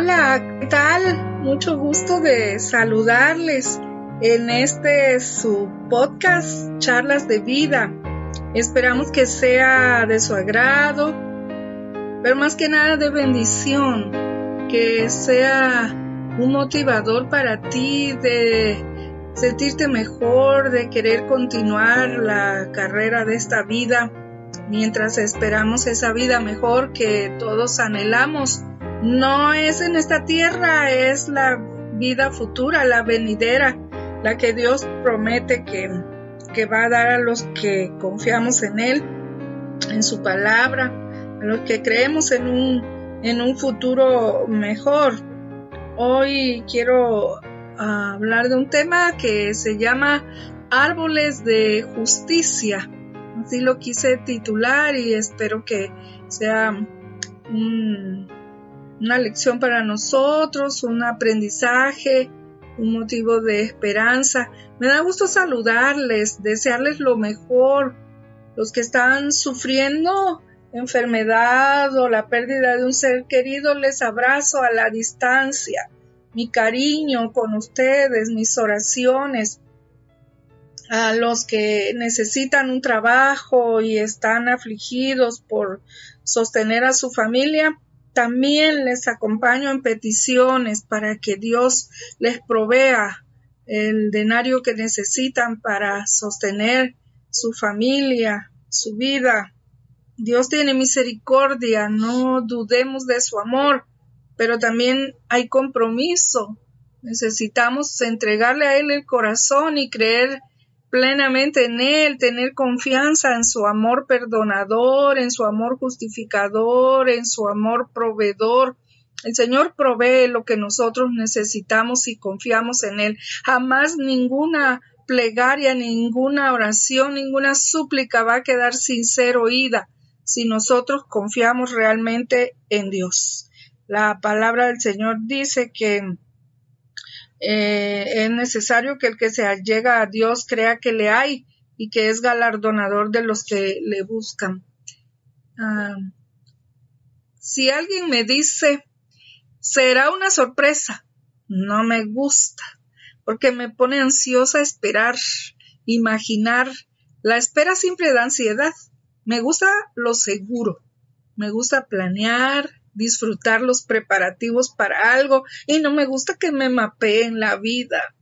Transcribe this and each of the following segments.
Hola, ¿qué tal? Mucho gusto de saludarles en este su podcast Charlas de Vida. Esperamos que sea de su agrado, pero más que nada de bendición, que sea un motivador para ti de sentirte mejor, de querer continuar la carrera de esta vida mientras esperamos esa vida mejor que todos anhelamos no es en esta tierra, es la vida futura, la venidera, la que Dios promete que, que va a dar a los que confiamos en Él, en su palabra, a los que creemos en un, en un futuro mejor. Hoy quiero ah, hablar de un tema que se llama Árboles de Justicia. Así lo quise titular y espero que sea un una lección para nosotros, un aprendizaje, un motivo de esperanza. Me da gusto saludarles, desearles lo mejor. Los que están sufriendo enfermedad o la pérdida de un ser querido, les abrazo a la distancia. Mi cariño con ustedes, mis oraciones. A los que necesitan un trabajo y están afligidos por sostener a su familia, también les acompaño en peticiones para que Dios les provea el denario que necesitan para sostener su familia, su vida. Dios tiene misericordia, no dudemos de su amor, pero también hay compromiso. Necesitamos entregarle a Él el corazón y creer plenamente en Él, tener confianza en su amor perdonador, en su amor justificador, en su amor proveedor. El Señor provee lo que nosotros necesitamos y confiamos en Él. Jamás ninguna plegaria, ninguna oración, ninguna súplica va a quedar sin ser oída si nosotros confiamos realmente en Dios. La palabra del Señor dice que eh, es necesario que el que se llega a Dios crea que le hay y que es galardonador de los que le buscan. Ah, si alguien me dice, será una sorpresa, no me gusta, porque me pone ansiosa esperar, imaginar. La espera siempre da ansiedad. Me gusta lo seguro. Me gusta planear, disfrutar los preparativos para algo y no me gusta que me mapeen la vida.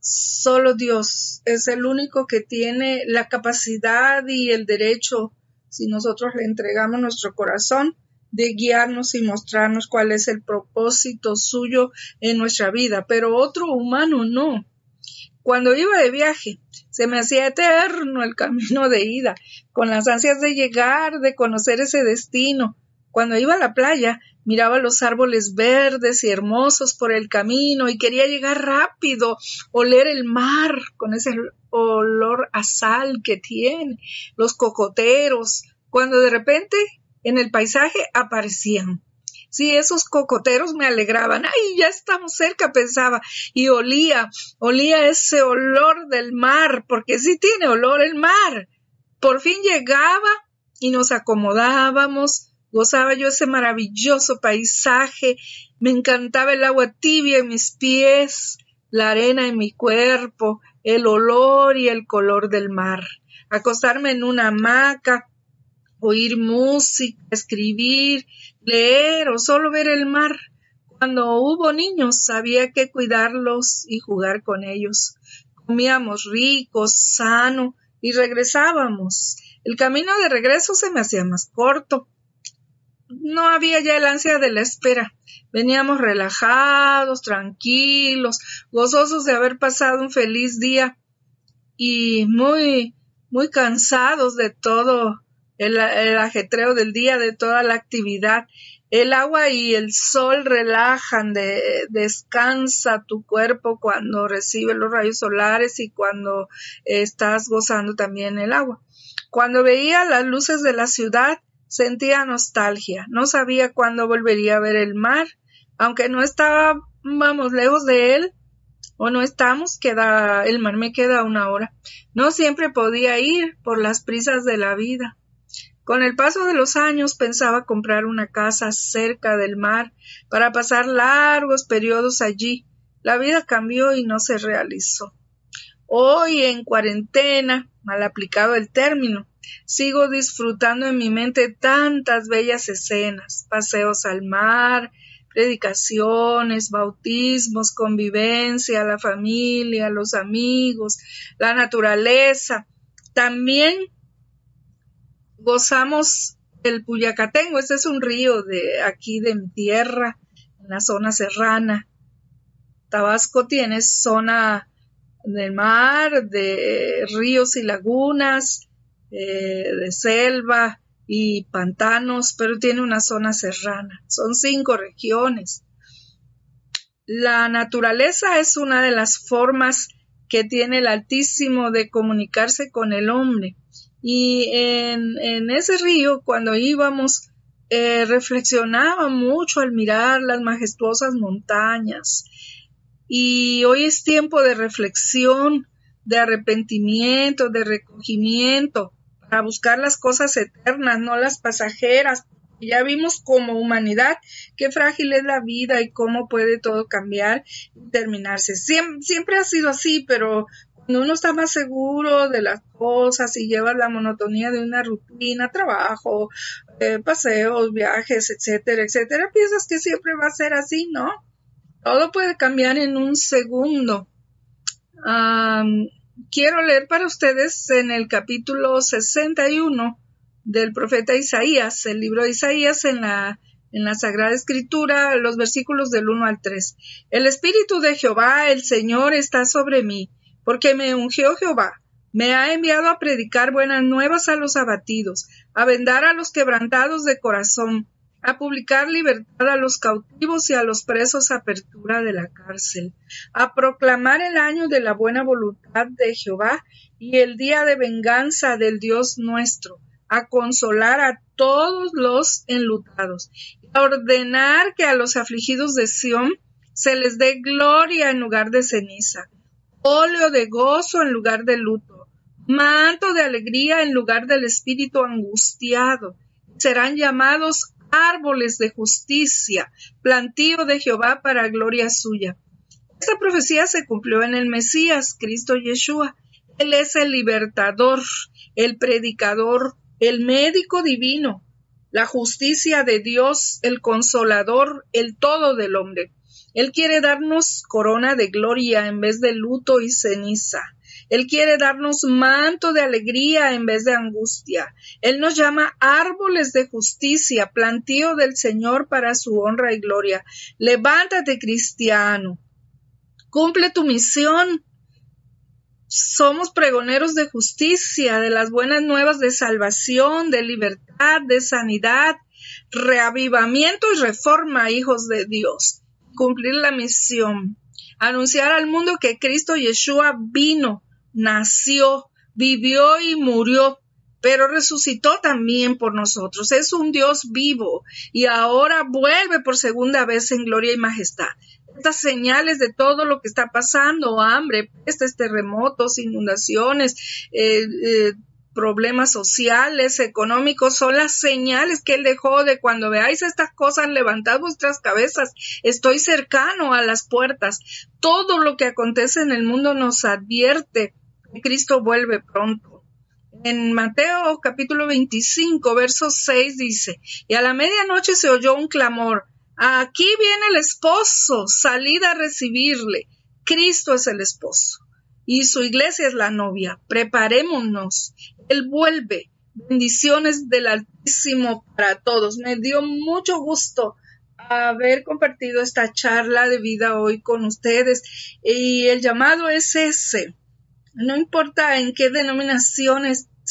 Solo Dios es el único que tiene la capacidad y el derecho, si nosotros le entregamos nuestro corazón, de guiarnos y mostrarnos cuál es el propósito suyo en nuestra vida, pero otro humano no. Cuando iba de viaje, se me hacía eterno el camino de ida, con las ansias de llegar, de conocer ese destino, cuando iba a la playa, miraba los árboles verdes y hermosos por el camino y quería llegar rápido, oler el mar con ese olor a sal que tiene, los cocoteros, cuando de repente en el paisaje aparecían. Sí, esos cocoteros me alegraban. ¡Ay, ya estamos cerca! pensaba. Y olía, olía ese olor del mar, porque sí tiene olor el mar. Por fin llegaba y nos acomodábamos, Gozaba yo ese maravilloso paisaje, me encantaba el agua tibia en mis pies, la arena en mi cuerpo, el olor y el color del mar. Acostarme en una hamaca, oír música, escribir, leer o solo ver el mar. Cuando hubo niños había que cuidarlos y jugar con ellos. Comíamos ricos, sano y regresábamos. El camino de regreso se me hacía más corto no había ya el ansia de la espera. Veníamos relajados, tranquilos, gozosos de haber pasado un feliz día y muy, muy cansados de todo el, ajetreo del día, de toda la actividad. El agua y el sol relajan, de, descansa tu cuerpo cuando recibe los rayos solares y cuando estás gozando también el agua. Cuando veía las luces de la ciudad, sentía nostalgia. No sabía cuándo volvería a ver el mar, aunque no estábamos lejos de él, o no estamos, queda, el mar me queda una hora. No siempre podía ir por las prisas de la vida. Con el paso de los años pensaba comprar una casa cerca del mar para pasar largos periodos allí. La vida cambió y no se realizó. Hoy en cuarentena, mal aplicado el término, sigo disfrutando en mi mente tantas bellas escenas, paseos al mar, predicaciones, bautismos, convivencia, la familia, los amigos, la naturaleza. También gozamos el Puyacatengo, este es un río de aquí de mi tierra, en la zona serrana. Tabasco tiene zona de mar, de ríos y lagunas, eh, de selva y pantanos, pero tiene una zona serrana. Son cinco regiones. La naturaleza es una de las formas que tiene el Altísimo de comunicarse con el hombre. Y en, ese río, cuando íbamos, eh, reflexionaba mucho al mirar las majestuosas montañas. Y hoy es tiempo de reflexión, de arrepentimiento, de recogimiento, para buscar las cosas eternas, no las pasajeras. Ya vimos como humanidad qué frágil es la vida y cómo puede todo cambiar y terminarse. siempre ha sido así, pero cuando uno está más seguro de las cosas y lleva la monotonía de una rutina, trabajo, eh, paseos, viajes, etcétera, etcétera, piensas que siempre va a ser así, ¿no? Todo puede cambiar en un segundo. Quiero leer para ustedes en el capítulo 61 del profeta Isaías, el libro de Isaías en la en la Sagrada Escritura, los versículos del 1 al 3. El Espíritu de Jehová, el Señor, está sobre mí porque me ungió Jehová, me ha enviado a predicar buenas nuevas a los abatidos, a vendar a los quebrantados de corazón, a publicar libertad a los cautivos y a los presos apertura de la cárcel, a proclamar el año de la buena voluntad de Jehová y el día de venganza del Dios nuestro, a consolar a todos los enlutados, a ordenar que a los afligidos de Sión se les dé gloria en lugar de ceniza, óleo de gozo en lugar de luto, manto de alegría en lugar del espíritu angustiado. Serán llamados árboles de justicia, plantío de Jehová para gloria suya. Esta profecía se cumplió en el Mesías, Cristo Yeshua. Él es el libertador, el predicador, el médico divino, la justicia de Dios, el consolador, el todo del hombre. Él quiere darnos corona de gloria en vez de luto y ceniza. Él quiere darnos manto de alegría en vez de angustia. Él nos llama árboles de justicia, plantío del Señor para su honra y gloria. Levántate, cristiano. Cumple tu misión. Somos pregoneros de justicia, de las buenas nuevas de salvación, de libertad, de sanidad, reavivamiento y reforma, hijos de Dios cumplir la misión, anunciar al mundo que Cristo Yeshua vino, nació, vivió y murió, pero resucitó también por nosotros. Es un Dios vivo y ahora vuelve por segunda vez en gloria y majestad. Estas señales de todo lo que está pasando, hambre, pestes, terremotos, inundaciones, eh, eh, problemas sociales, económicos, son las señales que Él dejó de cuando veáis estas cosas, levantad vuestras cabezas, estoy cercano a las puertas. Todo lo que acontece en el mundo nos advierte Cristo vuelve pronto. En Mateo capítulo 25, verso 6 dice, y a la medianoche se oyó un clamor, aquí viene el esposo, salid a recibirle. Cristo es el esposo y su iglesia es la novia. Preparémonos. Él vuelve. Bendiciones del Altísimo para todos. Me dio mucho gusto haber compartido esta charla de vida hoy con ustedes y el llamado es ese. No importa en qué denominación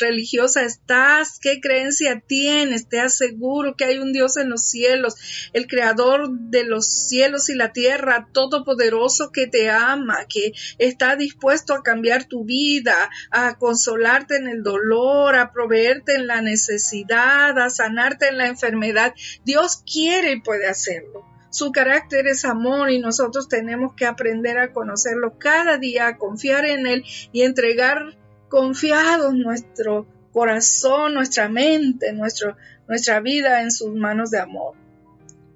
religiosa estás, qué creencia tienes, te aseguro que hay un Dios en los cielos, el creador de los cielos y la tierra, todopoderoso que te ama, que está dispuesto a cambiar tu vida, a consolarte en el dolor, a proveerte en la necesidad, a sanarte en la enfermedad. Dios quiere y puede hacerlo. Su carácter es amor y nosotros tenemos que aprender a conocerlo cada día, a confiar en Él y entregar confiados nuestro corazón, nuestra mente, nuestro, nuestra vida en sus manos de amor.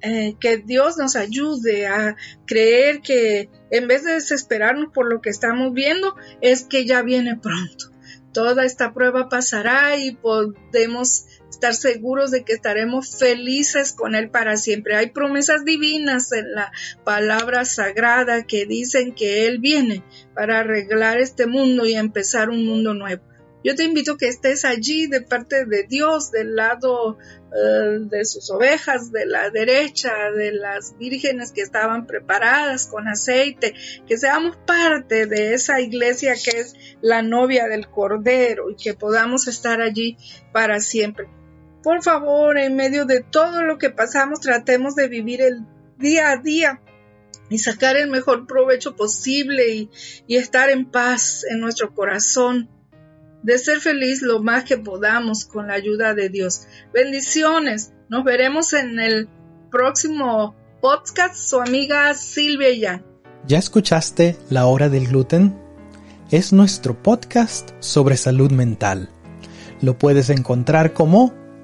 Eh, que Dios nos ayude a creer que en vez de desesperarnos por lo que estamos viendo, es que ya viene pronto. Toda esta prueba pasará y podemos estar seguros de que estaremos felices con Él para siempre. Hay promesas divinas en la palabra sagrada que dicen que Él viene para arreglar este mundo y empezar un mundo nuevo. Yo te invito a que estés allí de parte de Dios, del lado eh, de sus ovejas, de la derecha, de las vírgenes que estaban preparadas con aceite, que seamos parte de esa iglesia que es la novia del Cordero y que podamos estar allí para siempre. Por favor, en medio de todo lo que pasamos, tratemos de vivir el día a día y sacar el mejor provecho posible y, estar en paz en nuestro corazón de ser feliz lo más que podamos con la ayuda de Dios. Bendiciones. Nos veremos en el próximo podcast. Su amiga Silvia Ya. ¿Ya escuchaste La Hora del Gluten? Es nuestro podcast sobre salud mental. Lo puedes encontrar como